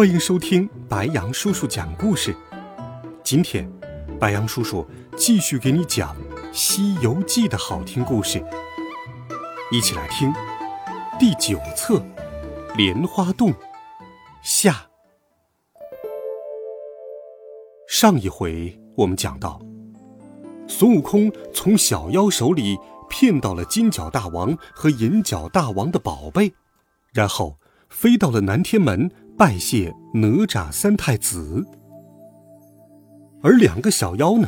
欢迎收听白羊叔叔讲故事。今天，白羊叔叔继续给你讲《西游记》的好听故事，一起来听第九册《莲花洞》下。上一回我们讲到，孙悟空从小妖手里骗到了金角大王和银角大王的宝贝。然后飞到了南天门拜谢哪吒三太子，而两个小妖呢，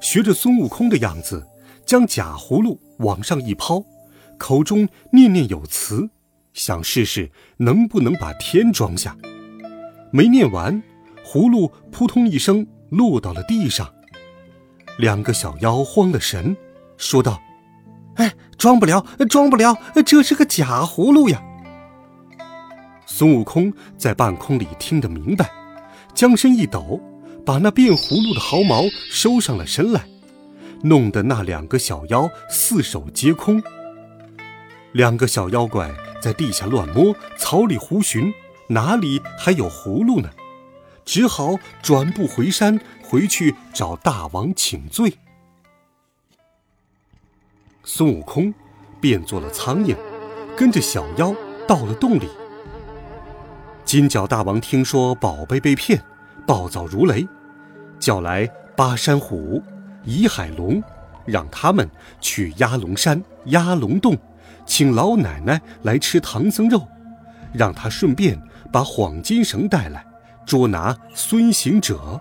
学着孙悟空的样子，将假葫芦往上一抛，口中念念有词，想试试能不能把天装下。没念完，葫芦扑通一声落到了地上。两个小妖慌了神，说道：“哎，装不了，装不了，这是个假葫芦呀！”孙悟空在半空里听得明白，将身一抖，把那变葫芦的毫毛收上了身来，弄得那两个小妖四手皆空。两个小妖怪在地下乱摸，草里胡寻，哪里还有葫芦呢？只好转步回山，回去找大王请罪。孙悟空变作了苍蝇，跟着小妖到了洞里。金角大王听说宝贝被骗，暴躁如雷，叫来巴山虎、倚海龙，让他们去压龙山、压龙洞，请老奶奶来吃唐僧肉，让他顺便把幌金绳带来，捉拿孙行者。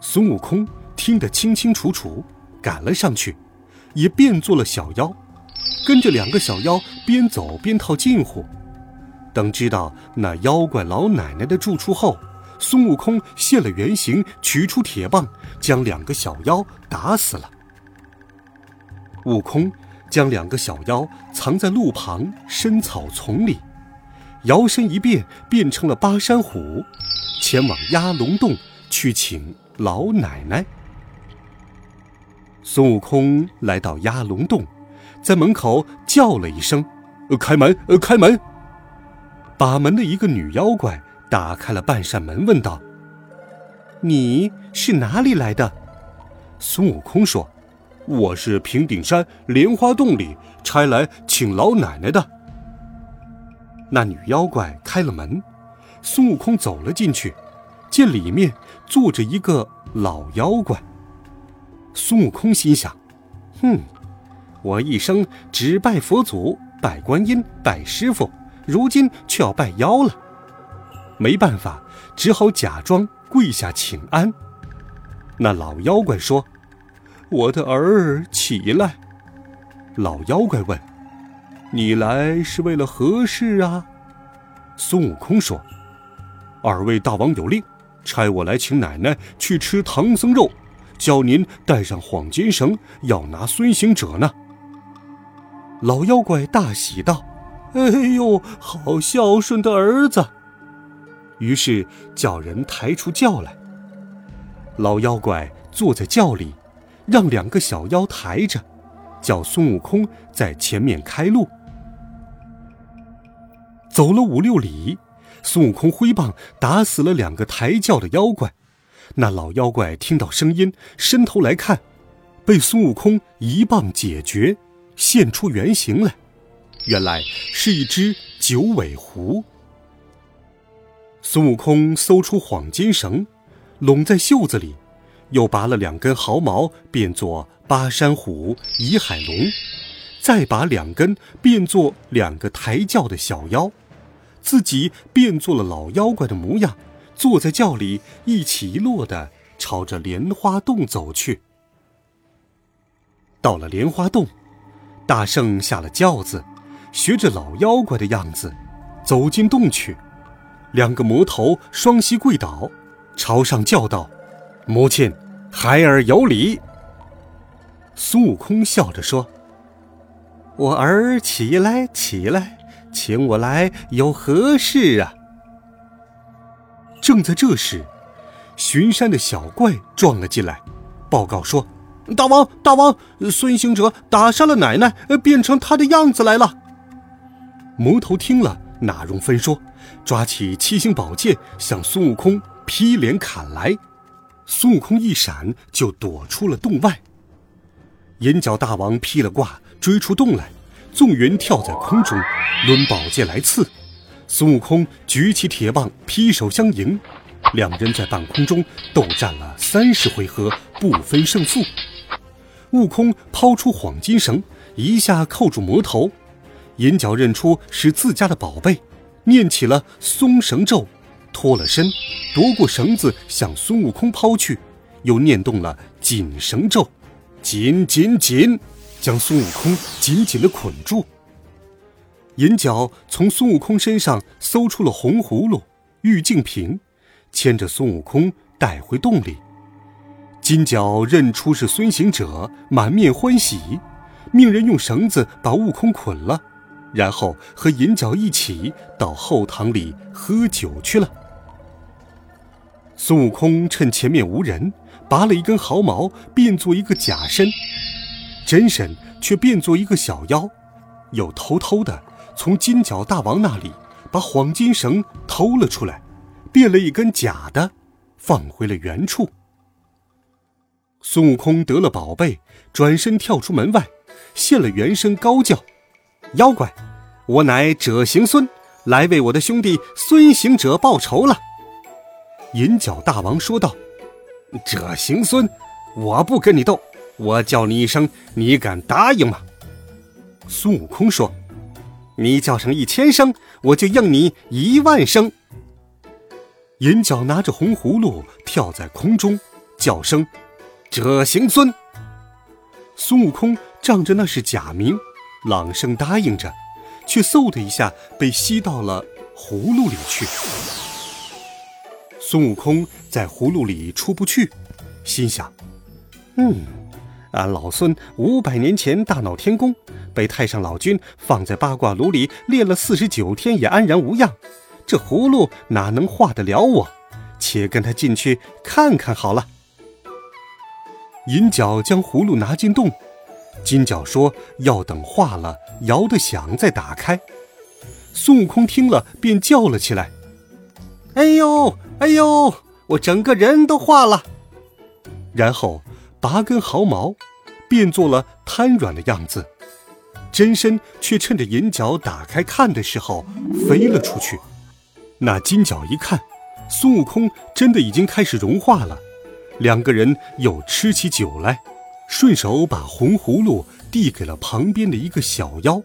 孙悟空听得清清楚楚，赶了上去，也变作了小妖，跟着两个小妖边走边套近乎。等知道那妖怪老奶奶的住处后，孙悟空现了原形，取出铁棒，将两个小妖打死了。悟空将两个小妖藏在路旁深草丛里，摇身一变，变成了巴山虎，前往压龙洞去请老奶奶。孙悟空来到压龙洞，在门口叫了一声：“开门！呃，开门！”把门的一个女妖怪打开了半扇门，问道：“你是哪里来的？”孙悟空说：“我是平顶山莲花洞里差来请老奶奶的。”那女妖怪开了门，孙悟空走了进去，见里面坐着一个老妖怪。孙悟空心想：“哼，我一生只拜佛祖、拜观音、拜师傅。”如今却要拜妖了，没办法，只好假装跪下请安。那老妖怪说：“我的儿起来。”老妖怪问：“你来是为了何事啊？”孙悟空说：“二位大王有令，差我来请奶奶去吃唐僧肉，叫您带上幌金绳，要拿孙行者呢。”老妖怪大喜道。哎呦，好孝顺的儿子！于是叫人抬出轿来。老妖怪坐在轿里，让两个小妖抬着，叫孙悟空在前面开路。走了五六里，孙悟空挥棒打死了两个抬轿的妖怪。那老妖怪听到声音，伸头来看，被孙悟空一棒解决，现出原形来。原来是一只九尾狐。孙悟空搜出幌金绳，拢在袖子里，又拔了两根毫毛，变作巴山虎、倚海龙，再把两根变作两个抬轿的小妖，自己变作了老妖怪的模样，坐在轿里，一起一落的朝着莲花洞走去。到了莲花洞，大圣下了轿子。学着老妖怪的样子，走进洞去。两个魔头双膝跪倒，朝上叫道：“母亲，孩儿有礼。”孙悟空笑着说：“我儿起来，起来，请我来有何事啊？”正在这时，巡山的小怪撞了进来，报告说：“大王，大王，孙行者打伤了奶奶，变成他的样子来了。”魔头听了，哪容分说，抓起七星宝剑向孙悟空劈脸砍来。孙悟空一闪，就躲出了洞外。银角大王劈了挂，追出洞来，纵云跳在空中，抡宝剑来刺。孙悟空举起铁棒，劈手相迎。两人在半空中斗战了三十回合，不分胜负。悟空抛出幌金绳，一下扣住魔头。银角认出是自家的宝贝，念起了松绳咒，脱了身，夺过绳子向孙悟空抛去，又念动了紧绳咒，紧紧紧，将孙悟空紧紧的捆住。银角从孙悟空身上搜出了红葫芦、玉净瓶，牵着孙悟空带回洞里。金角认出是孙行者，满面欢喜，命人用绳子把悟空捆了。然后和银角一起到后堂里喝酒去了。孙悟空趁前面无人，拔了一根毫毛，变作一个假身，真身却变作一个小妖，又偷偷的从金角大王那里把黄金绳偷了出来，变了一根假的，放回了原处。孙悟空得了宝贝，转身跳出门外，现了原身，高叫。妖怪，我乃者行孙，来为我的兄弟孙行者报仇了。银角大王说道：“者行孙，我不跟你斗，我叫你一声，你敢答应吗？”孙悟空说：“你叫上一千声，我就应你一万声。”银角拿着红葫芦跳在空中，叫声：“者行孙。”孙悟空仗着那是假名。朗声答应着，却嗖的一下被吸到了葫芦里去。孙悟空在葫芦里出不去，心想：“嗯，俺老孙五百年前大闹天宫，被太上老君放在八卦炉里炼了四十九天也安然无恙，这葫芦哪能化得了我？且跟他进去看看好了。”银角将葫芦拿进洞。金角说：“要等化了，摇得响再打开。”孙悟空听了，便叫了起来：“哎呦，哎呦，我整个人都化了！”然后拔根毫毛，变作了瘫软的样子，真身却趁着银角打开看的时候飞了出去。那金角一看，孙悟空真的已经开始融化了，两个人又吃起酒来。顺手把红葫芦递给了旁边的一个小妖，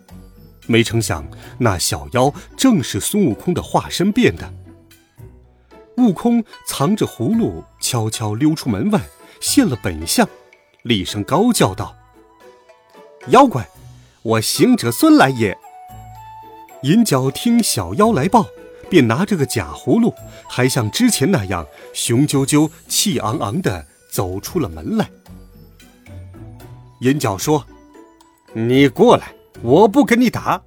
没成想那小妖正是孙悟空的化身变的。悟空藏着葫芦，悄悄溜出门外，现了本相，厉声高叫道：“妖怪，我行者孙来也！”银角听小妖来报，便拿着个假葫芦，还像之前那样雄赳赳、气昂昂地走出了门来。银角说：“你过来，我不跟你打，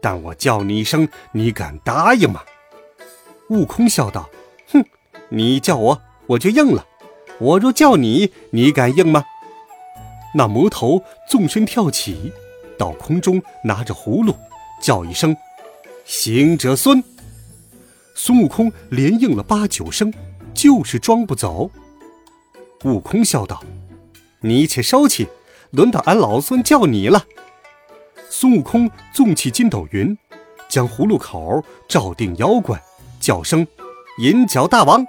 但我叫你一声，你敢答应吗？”悟空笑道：“哼，你叫我，我就应了；我若叫你，你敢应吗？”那魔头纵身跳起，到空中拿着葫芦，叫一声：“行者孙！”孙悟空连应了八九声，就是装不走。悟空笑道：“你且收起。”轮到俺老孙叫你了。孙悟空纵起筋斗云，将葫芦口照定妖怪，叫声“银角大王”。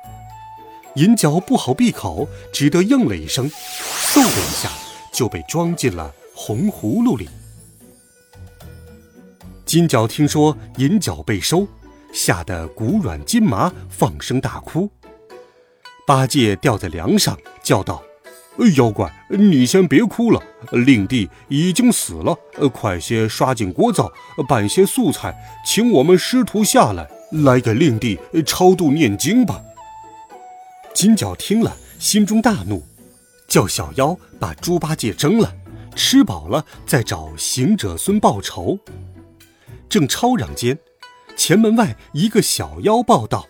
银角不好闭口，只得应了一声，嗖的一下就被装进了红葫芦里。金角听说银角被收，吓得骨软筋麻，放声大哭。八戒吊在梁上，叫道：“妖怪，你先别哭了，令弟已经死了，快些刷进锅灶，拌些素菜，请我们师徒下来，来给令弟超度念经吧。”金角听了，心中大怒，叫小妖把猪八戒蒸了，吃饱了再找行者孙报仇。正吵嚷间，前门外一个小妖报道：“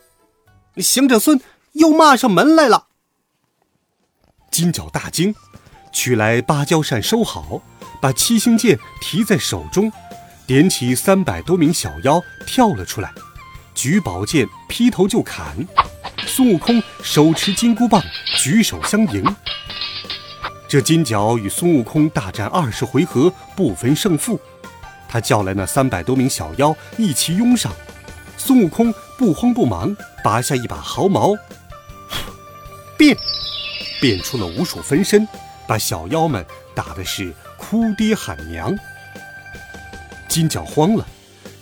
行者孙又骂上门来了。”金角大惊，取来芭蕉扇收好，把七星剑提在手中，点起三百多名小妖跳了出来，举宝剑劈头就砍。孙悟空手持金箍棒，举手相迎。这金角与孙悟空大战二十回合，不分胜负。他叫来那三百多名小妖一齐拥上。孙悟空不慌不忙，拔下一把毫毛，变，变出了无数分身，把小妖们打的是哭爹喊娘。金角慌了，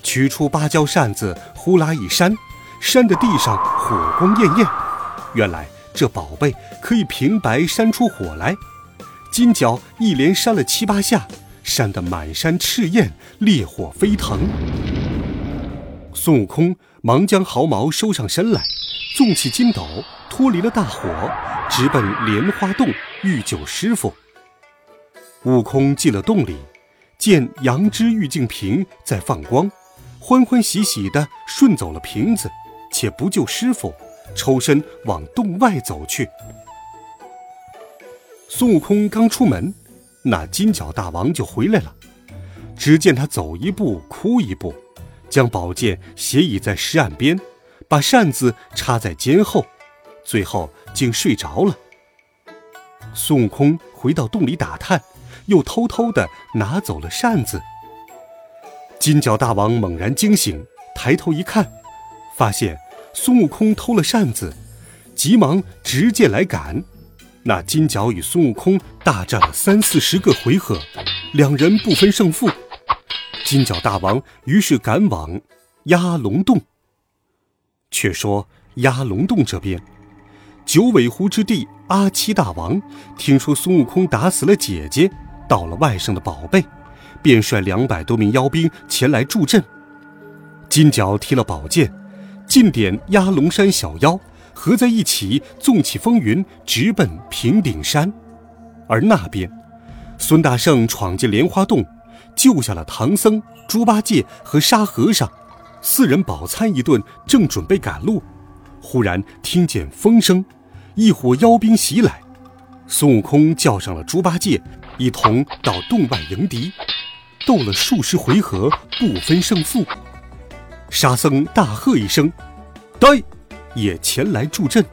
取出芭蕉扇子，呼啦一扇。扇的地上火光艳艳，原来这宝贝可以平白扇出火来。金角一连扇了七八下，扇得满山赤焰，烈火飞腾。孙悟空忙将毫毛收上身来，纵起筋斗，脱离了大火，直奔莲花洞欲救师傅。悟空进了洞里，见羊脂玉净瓶在放光，欢欢喜喜地顺走了瓶子。且不救师傅，抽身往洞外走去。孙悟空刚出门，那金角大王就回来了。只见他走一步哭一步，将宝剑斜倚在石岸边，把扇子插在肩后，最后竟睡着了。孙悟空回到洞里打探，又偷偷的拿走了扇子。金角大王猛然惊醒，抬头一看，发现。孙悟空偷了扇子，急忙执剑来赶。那金角与孙悟空大战了三四十个回合，两人不分胜负。金角大王于是赶往压龙洞。却说压龙洞这边，九尾狐之弟阿七大王听说孙悟空打死了姐姐，盗了外甥的宝贝，便率两百多名妖兵前来助阵。金角提了宝剑。尽点压龙山小妖合在一起，纵起风云，直奔平顶山。而那边，孙大圣闯进莲花洞，救下了唐僧、猪八戒和沙和尚，四人饱餐一顿，正准备赶路，忽然听见风声，一伙妖兵袭来。孙悟空叫上了猪八戒，一同到洞外迎敌，斗了数十回合，不分胜负。沙僧大喝一声：“呆！”也前来助阵。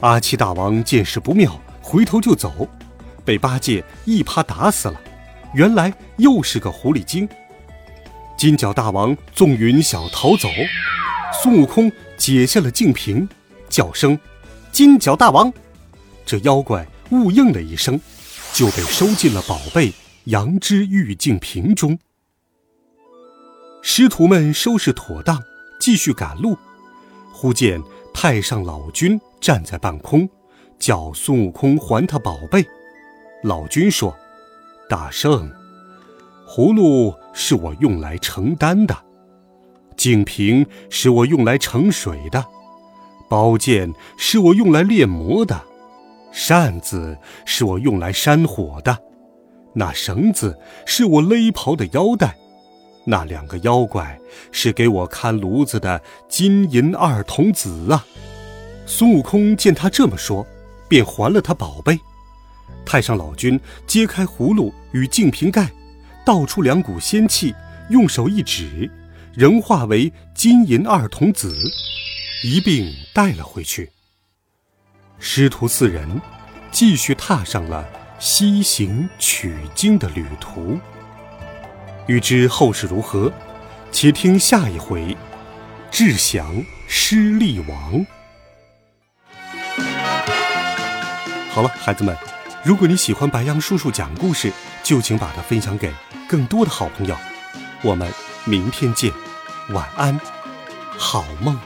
阿七大王见势不妙，回头就走，被八戒一耙打死了。原来又是个狐狸精。金角大王纵云想逃走，孙悟空解下了净瓶，叫声：“金角大王！”这妖怪误应了一声，就被收进了宝贝羊脂玉净瓶中。师徒们收拾妥当，继续赶路。忽见太上老君站在半空，叫孙悟空还他宝贝。老君说：“大圣，葫芦是我用来盛丹的，净瓶是我用来盛水的，宝剑是我用来炼魔的，扇子是我用来扇火的，那绳子是我勒袍的腰带。”那两个妖怪是给我看炉子的金银二童子啊！孙悟空见他这么说，便还了他宝贝。太上老君揭开葫芦与净瓶盖，倒出两股仙气，用手一指，仍化为金银二童子，一并带了回去。师徒四人继续踏上了西行取经的旅途。欲知后事如何，且听下一回。智降失利王。好了，孩子们，如果你喜欢白杨叔叔讲故事，就请把它分享给更多的好朋友。我们明天见，晚安，好梦。